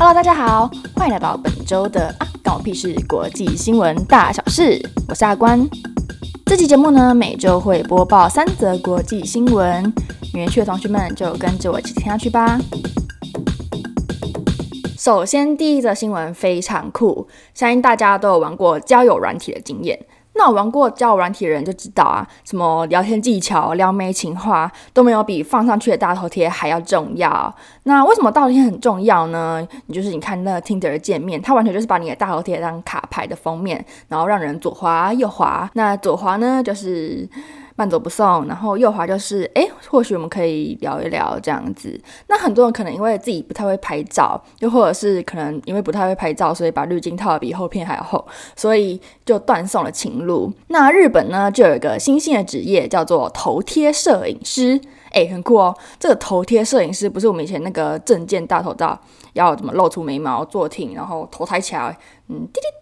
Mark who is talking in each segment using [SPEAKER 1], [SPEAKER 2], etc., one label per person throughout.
[SPEAKER 1] Hello，大家好，欢迎来到本周的啊，关我屁事国际新闻大小事，我是阿关。这期节目呢，每周会播报三则国际新闻，有兴趣的同学们就跟着我一起听下去吧。首先，第一则新闻非常酷，相信大家都有玩过交友软体的经验。那我玩过交友软体的人就知道啊，什么聊天技巧、撩妹情话都没有比放上去的大头贴还要重要。那为什么大头贴很重要呢？你就是你看那个 Tinder 的界面，它完全就是把你的大头贴当卡牌的封面，然后让人左滑右滑。那左滑呢，就是。慢走不送，然后右滑就是，哎，或许我们可以聊一聊这样子。那很多人可能因为自己不太会拍照，又或者是可能因为不太会拍照，所以把滤镜套得比后片还要厚，所以就断送了情路。那日本呢，就有一个新兴的职业叫做头贴摄影师，哎，很酷哦。这个头贴摄影师不是我们以前那个证件大头照，要怎么露出眉毛、坐挺，然后头抬起来，嗯，滴滴。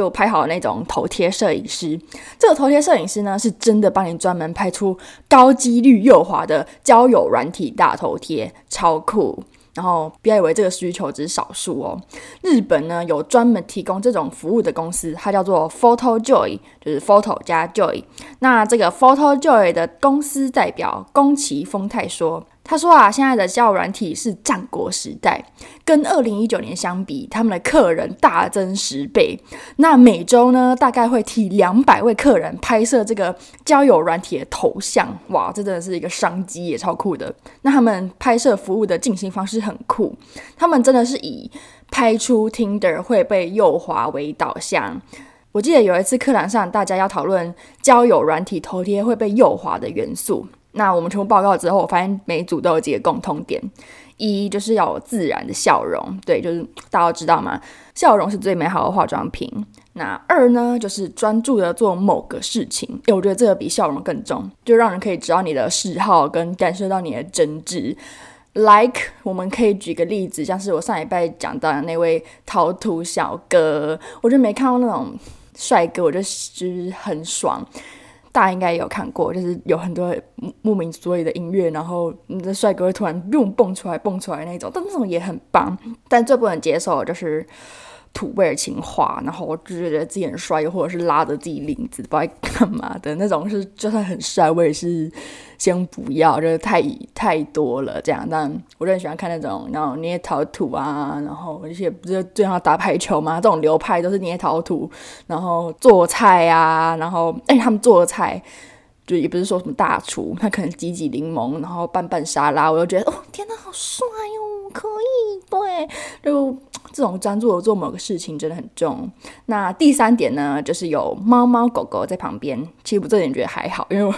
[SPEAKER 1] 就拍好那种头贴摄影师，这个头贴摄影师呢，是真的帮你专门拍出高几率右滑的交友软体大头贴，超酷。然后不要以为这个需求只是少数哦，日本呢有专门提供这种服务的公司，它叫做 PhotoJoy，就是 Photo 加 Joy。那这个 PhotoJoy 的公司代表宫崎丰太说。他说啊，现在的交友软体是战国时代，跟二零一九年相比，他们的客人大增十倍。那每周呢，大概会替两百位客人拍摄这个交友软体的头像。哇，这真的是一个商机，也超酷的。那他们拍摄服务的进行方式很酷，他们真的是以拍出 Tinder 会被右滑为导向。我记得有一次课堂上，大家要讨论交友软体头贴会被右滑的元素。那我们全部报告之后，我发现每组都有几个共通点：一就是要有自然的笑容，对，就是大家都知道嘛，笑容是最美好的化妆品。那二呢，就是专注的做某个事情，诶，我觉得这个比笑容更重，就让人可以知道你的嗜好跟感受到你的真挚。Like，我们可以举个例子，像是我上礼拜讲到的那位陶土小哥，我就没看到那种帅哥，我就就是很爽。大家应该也有看过，就是有很多莫名所以的音乐，然后你的帅哥突然蹦蹦出来，蹦出来那种，但那种也很棒。但最不能接受就是土味情话，然后我就觉得自己很帅，或者是拉着自己领子不知道干嘛的那种，是就算很帅，我也是先不要，就是太太多了这样。但我就很喜欢看那种，然后捏陶土啊，然后而且不是最好打排球吗？这种流派都是捏陶土，然后做菜啊，然后哎，他们做的菜就也不是说什么大厨，他可能挤挤柠檬，然后拌拌沙拉，我就觉得哦，天哪，好帅哟，可以，对，就。这种专注的做某个事情真的很重。那第三点呢，就是有猫猫狗狗在旁边。其实我这点觉得还好，因为我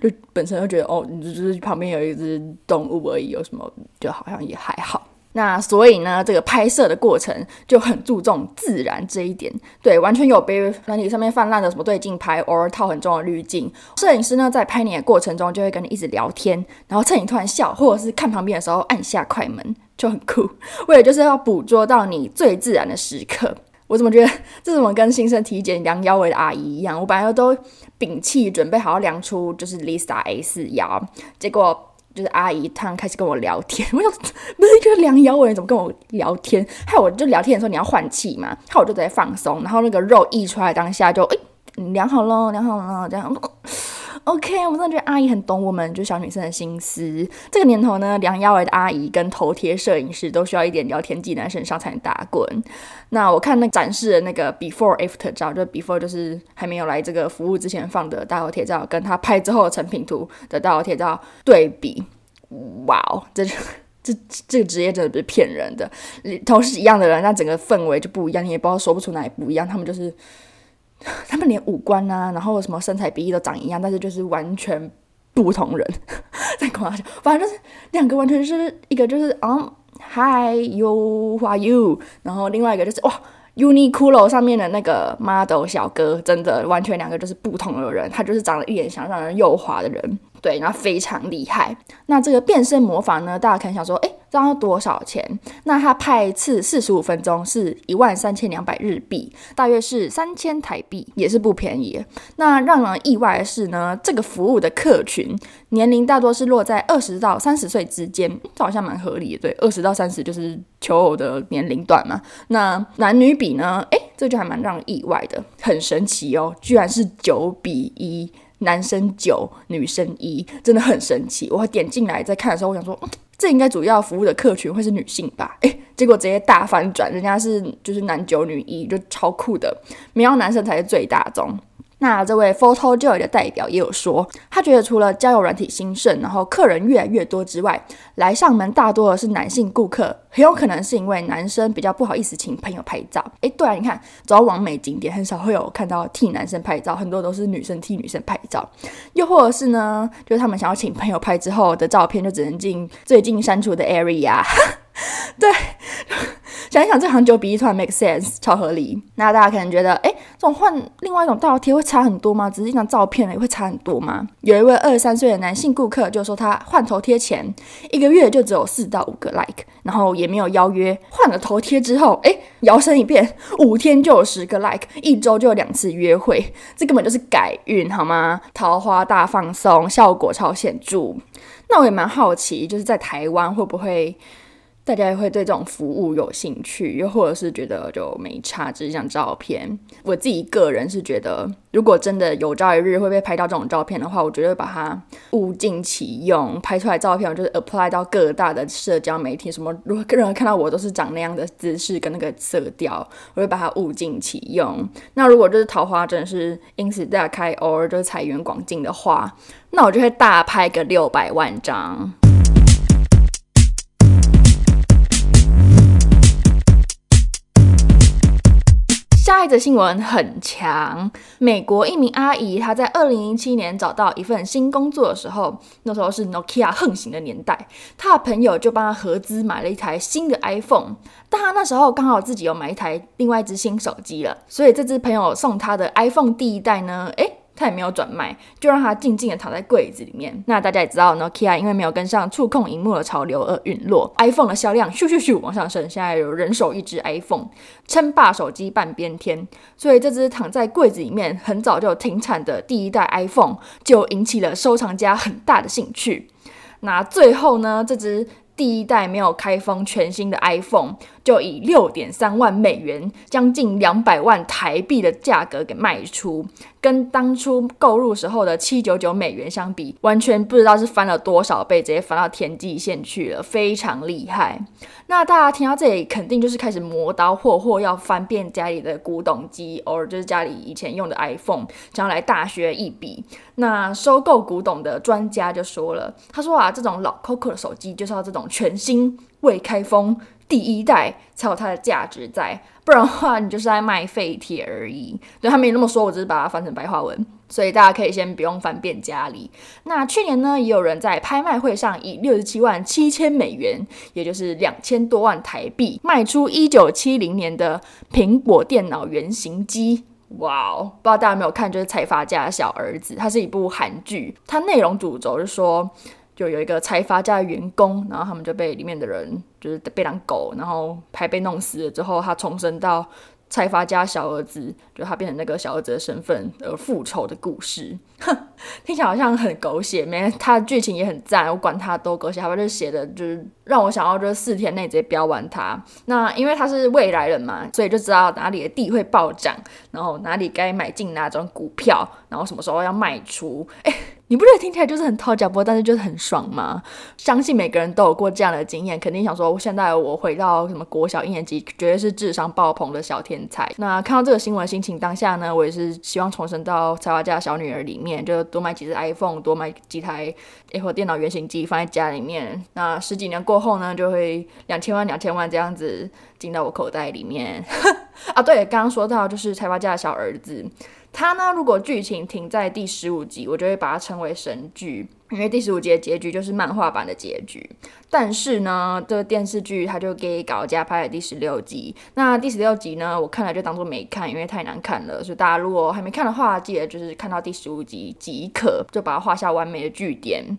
[SPEAKER 1] 就本身就觉得哦，就是旁边有一只动物而已，有什么就好像也还好。那所以呢，这个拍摄的过程就很注重自然这一点。对，完全有别软体上面泛滥的什么对镜拍，偶尔套很重的滤镜。摄影师呢，在拍你的过程中就会跟你一直聊天，然后趁你突然笑或者是看旁边的时候按下快门，就很酷。为了就是要捕捉到你最自然的时刻。我怎么觉得这怎么跟新生体检量腰围的阿姨一样？我本来都屏气准备好要量出就是 Lisa A 四腰，结果。就是阿姨，她开始跟我聊天，我想不是一个量腰围，怎么跟我聊天？害我就聊天的时候你要换气嘛，害我就在放松，然后那个肉溢出来当下就哎，量好了，量好了，这样。OK，我真的觉得阿姨很懂我们，就小女生的心思。这个年头呢，量腰围的阿姨跟头贴摄影师都需要一点聊天技能，身上才能打滚。那我看那展示的那个 before after 照，就 before 就是还没有来这个服务之前放的大头贴照，跟他拍之后的成品图的大头贴照对比，哇哦，这这这个职业真的不是骗人的，头是一样的人，那整个氛围就不一样，你也不知道说不出哪不一样，他们就是。他们连五官啊，然后什么身材比例都长一样，但是就是完全不同人。在跟我，反正就是两个完全是一个就是嗯，Hi，you，Who are you？然后另外一个就是哇，Uniqlo 上面的那个 model 小哥，真的完全两个就是不同的人。他就是长得一脸想让人右滑的人，对，然后非常厉害。那这个变身魔法呢，大家可能想说，哎。这要多少钱？那他派次四十五分钟是一万三千两百日币，大约是三千台币，也是不便宜。那让人意外的是呢，这个服务的客群年龄大多是落在二十到三十岁之间，这好像蛮合理的。对，二十到三十就是求偶的年龄段嘛。那男女比呢？诶，这就还蛮让人意外的，很神奇哦，居然是九比一。男生九，女生一，真的很神奇。我点进来在看的时候，我想说，这应该主要服务的客群会是女性吧？诶，结果直接大反转，人家是就是男九女一，就超酷的，没有男生才是最大宗。那这位 PhotoJoy 的代表也有说，他觉得除了交友软体兴盛，然后客人越来越多之外，来上门大多的是男性顾客，很有可能是因为男生比较不好意思请朋友拍照。诶，对啊，你看，走到网美景点，很少会有看到替男生拍照，很多都是女生替女生拍照。又或者是呢，就是他们想要请朋友拍之后的照片，就只能进最近删除的 area。对，想一想，这行九比一突然 make sense，超合理。那大家可能觉得，诶，这种换另外一种大头贴会差很多吗？只是一张照片也会差很多吗？有一位二十三岁的男性顾客就说，他换头贴前一个月就只有四到五个 like，然后也没有邀约。换了头贴之后，诶，摇身一变，五天就有十个 like，一周就有两次约会，这根本就是改运好吗？桃花大放送，效果超显著。那我也蛮好奇，就是在台湾会不会？大家也会对这种服务有兴趣，又或者是觉得就没差，只是一张照片。我自己个人是觉得，如果真的有朝一日会被拍到这种照片的话，我绝对把它物尽其用，拍出来照片我就是 apply 到各大的社交媒体，什么如果任何人看到我都是长那样的姿势跟那个色调，我会把它物尽其用。那如果就是桃花真的是因此大开，偶尔就是财源广进的话，那我就会大拍个六百万张。下一则新闻很强，美国一名阿姨，她在二零零七年找到一份新工作的时候，那时候是 Nokia 横行的年代，她的朋友就帮她合资买了一台新的 iPhone，但她那时候刚好自己有买一台另外一只新手机了，所以这只朋友送她的 iPhone 第一代呢，诶。他也没有转卖，就让他静静的躺在柜子里面。那大家也知道，Nokia 因为没有跟上触控荧幕的潮流而陨落，iPhone 的销量咻咻咻往上升。现在有人手一只 iPhone，称霸手机半边天。所以这只躺在柜子里面很早就停产的第一代 iPhone，就引起了收藏家很大的兴趣。那最后呢，这只第一代没有开封全新的 iPhone。就以六点三万美元，将近两百万台币的价格给卖出，跟当初购入时候的七九九美元相比，完全不知道是翻了多少倍，直接翻到天际线去了，非常厉害。那大家听到这里，肯定就是开始磨刀霍霍，要翻遍家里的古董机，偶 尔就是家里以前用的 iPhone，想要来大削一笔。那收购古董的专家就说了，他说啊，这种老 Coco 的手机就是要这种全新未开封。第一代才有它的价值在，不然的话你就是在卖废铁而已。对，他没那么说，我只是把它翻成白话文，所以大家可以先不用翻遍家里。那去年呢，也有人在拍卖会上以六十七万七千美元，也就是两千多万台币，卖出一九七零年的苹果电脑原型机。哇哦，不知道大家有没有看，就是财阀家的小儿子，它是一部韩剧，它内容主轴是说。就有一个财阀家的员工，然后他们就被里面的人就是被当狗，然后还被弄死了之后，他重生到财阀家小儿子，就他变成那个小儿子的身份而复仇的故事。哼，听起来好像很狗血，没？他的剧情也很赞，我管他多狗血，他就写的就是让我想要就是四天内直接飙完它。那因为他是未来人嘛，所以就知道哪里的地会暴涨，然后哪里该买进哪种股票，然后什么时候要卖出。诶你不觉得听起来就是很讨价波，但是就是很爽吗？相信每个人都有过这样的经验，肯定想说，现在我回到什么国小一年级，绝对是智商爆棚的小天才。那看到这个新闻，心情当下呢，我也是希望重生到财阀家小女儿里面，就多买几只 iPhone，多买几台 Apple 电脑原型机放在家里面。那十几年过后呢，就会两千万、两千万这样子进到我口袋里面。啊，对，刚刚说到就是财阀家的小儿子。他呢，如果剧情停在第十五集，我就会把它称为神剧，因为第十五集的结局就是漫画版的结局。但是呢，这个电视剧他就给搞加拍了第十六集。那第十六集呢，我看了就当做没看，因为太难看了。所以大家如果还没看的话，记得就是看到第十五集即可，就把它画下完美的句点。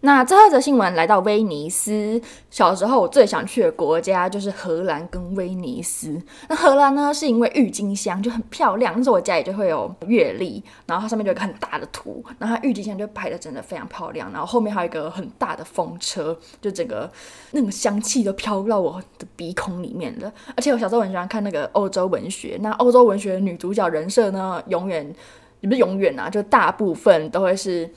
[SPEAKER 1] 那最后一则新闻来到威尼斯。小时候我最想去的国家就是荷兰跟威尼斯。那荷兰呢，是因为郁金香就很漂亮，那时候我家里就会有月历，然后它上面就有一个很大的图，然后它郁金香就摆的真的非常漂亮，然后后面还有一个很大的风车，就整个那种香气都飘到我的鼻孔里面了。而且我小时候很喜欢看那个欧洲文学，那欧洲文学的女主角人设呢，永远也不是永远啊，就大部分都会是。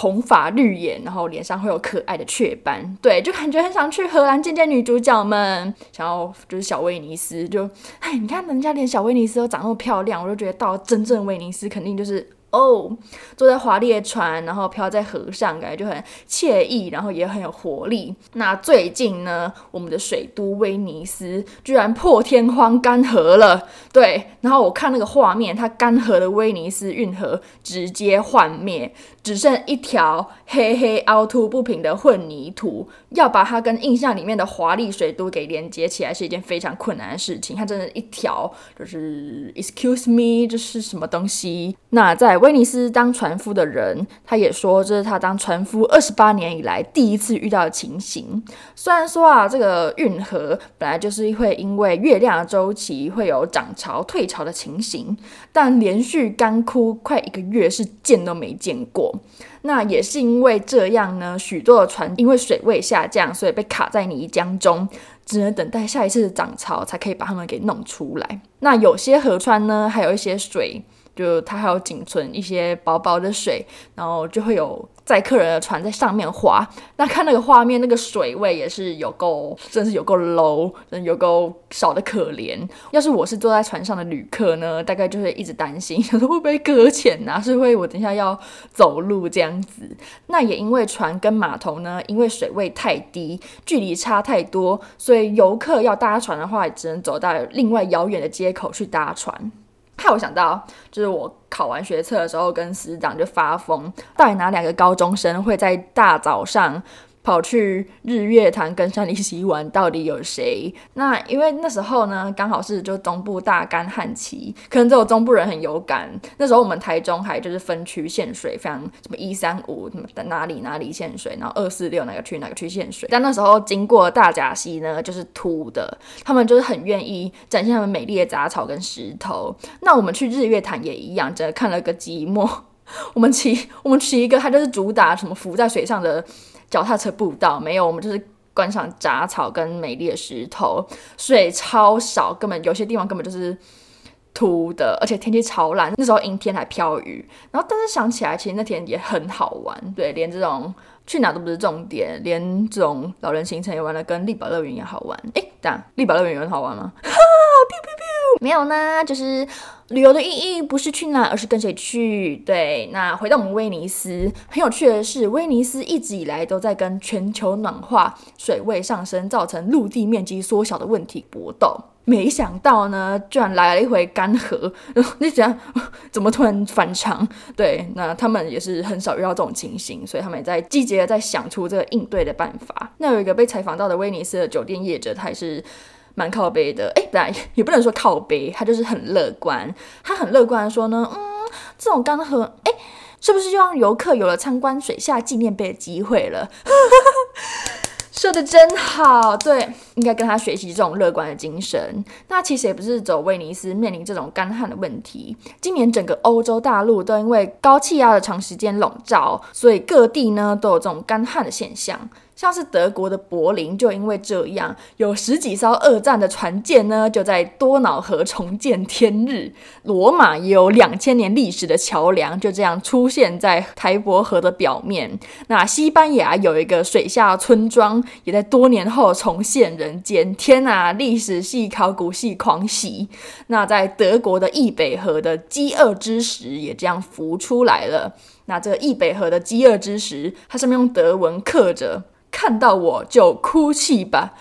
[SPEAKER 1] 红发绿眼，然后脸上会有可爱的雀斑，对，就感觉很想去荷兰见见女主角们，想要就是小威尼斯，就哎，你看人家连小威尼斯都长那么漂亮，我就觉得到真正威尼斯肯定就是。哦，坐在华丽的船，然后飘在河上，感觉就很惬意，然后也很有活力。那最近呢，我们的水都威尼斯居然破天荒干涸了。对，然后我看那个画面，它干涸的威尼斯运河直接幻灭，只剩一条黑黑凹凸不平的混凝土。要把它跟印象里面的华丽水都给连接起来，是一件非常困难的事情。它真的，一条就是 Excuse me，这是什么东西？那在威尼斯当船夫的人，他也说这是他当船夫二十八年以来第一次遇到的情形。虽然说啊，这个运河本来就是会因为月亮的周期会有涨潮退潮的情形，但连续干枯快一个月是见都没见过。那也是因为这样呢，许多的船因为水位下降，所以被卡在泥浆中，只能等待下一次涨潮才可以把它们给弄出来。那有些河川呢，还有一些水。就它还有仅存一些薄薄的水，然后就会有载客人的船在上面划。那看那个画面，那个水位也是有够，真是有够 low，真有够少的可怜。要是我是坐在船上的旅客呢，大概就会一直担心，会不会搁浅呐？是会我等一下要走路这样子。那也因为船跟码头呢，因为水位太低，距离差太多，所以游客要搭船的话，也只能走到另外遥远的街口去搭船。害我想到，就是我考完学测的时候，跟师长就发疯，到底哪两个高中生会在大早上跑去日月潭跟山里溪玩，到底有谁？那因为那时候呢，刚好是就中部大干旱期，可能只有中部人很有感。那时候我们台中还就是分区限水，非常什么一三五什么的哪里哪里限水，然后二四六哪个区哪个区限水。但那时候经过大甲溪呢，就是秃的，他们就是很愿意展现他们美丽的杂草跟石头。那我们去日月潭也一样，真的看了个寂寞。我们骑我们骑一个，它就是主打什么浮在水上的。脚踏车步道没有，我们就是观赏杂草跟美丽的石头，水超少，根本有些地方根本就是秃的，而且天气超烂，那时候阴天还飘雨。然后，但是想起来，其实那天也很好玩，对，连这种去哪都不是重点，连这种老人行程也玩的跟丽宝乐园一样好玩。诶，这样丽宝乐园有很好玩吗？没有呢，就是。旅游的意义不是去哪，而是跟谁去。对，那回到我们威尼斯，很有趣的是，威尼斯一直以来都在跟全球暖化、水位上升造成陆地面积缩小的问题搏斗。没想到呢，居然来了一回干涸。你想，怎么突然反常？对，那他们也是很少遇到这种情形，所以他们也在积极的在想出这个应对的办法。那有一个被采访到的威尼斯的酒店业者，他也是。蛮靠背的，哎，对，也不能说靠背，他就是很乐观。他很乐观的说呢，嗯，这种干涸，哎，是不是就让游客有了参观水下纪念碑的机会了？说的真好，对，应该跟他学习这种乐观的精神。那其实也不是走威尼斯面临这种干旱的问题，今年整个欧洲大陆都因为高气压的长时间笼罩，所以各地呢都有这种干旱的现象。像是德国的柏林，就因为这样，有十几艘二战的船舰呢，就在多瑙河重见天日。罗马也有两千年历史的桥梁，就这样出现在台伯河的表面。那西班牙有一个水下村庄，也在多年后重现人间。天呐，历史系、考古系狂喜！那在德国的易北河的饥饿之石，也这样浮出来了。那这易北河的饥饿之石，它上面用德文刻着。看到我就哭泣吧！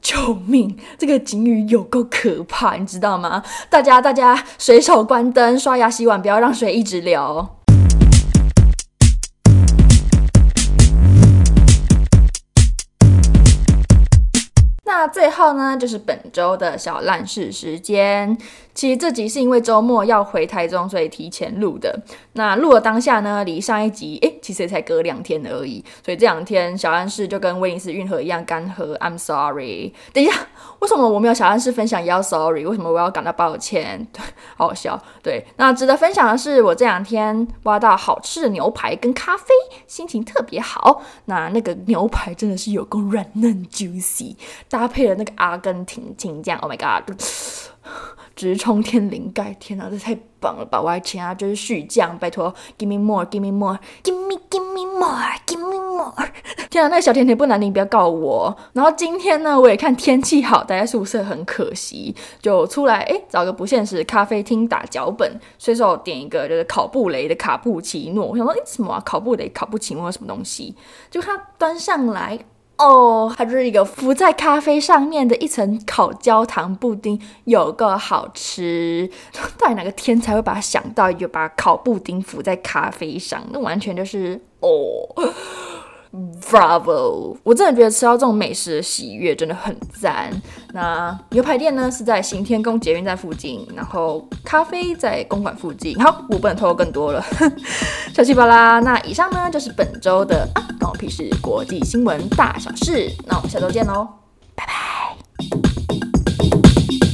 [SPEAKER 1] 救命！这个警语有够可怕，你知道吗？大家，大家随手关灯、刷牙、洗碗，不要让水一直流。那最后呢，就是本周的小烂事时间。其实这集是因为周末要回台中，所以提前录的。那录的当下呢，离上一集诶，其其实也才隔两天而已。所以这两天小安室就跟威尼斯运河一样干涸。I'm sorry。等一下，为什么我没有小安室分享也要 sorry？为什么我要感到抱歉？对，好好笑。对，那值得分享的是，我这两天挖到好吃的牛排跟咖啡，心情特别好。那那个牛排真的是有够软嫩 juicy，搭配了那个阿根廷青酱，Oh my god！直冲天灵盖，天哪，这太棒了吧！我还请他就是续酱，拜托，Give me more，Give me more，Give me，Give me more，Give me more。天哪，那个小甜甜不难，你不要告我。然后今天呢，我也看天气好，待在宿舍很可惜，就出来哎，找个不现实咖啡厅打脚本，随手点一个就是考布雷的卡布奇诺。我想说，哎，什么啊？考布雷卡布奇诺什么东西？就他端上来。哦，它就是一个浮在咖啡上面的一层烤焦糖布丁，有个好吃。到底哪个天才会把它想到，就把烤布丁浮在咖啡上？那完全就是哦。Bravo！我真的觉得吃到这种美食的喜悦真的很赞。那牛排店呢是在行天宫捷运站附近，然后咖啡在公馆附近。好，我不能透露更多了，小气巴啦。那以上呢就是本周的啊，关我屁事国际新闻大小事。那我们下周见喽。拜拜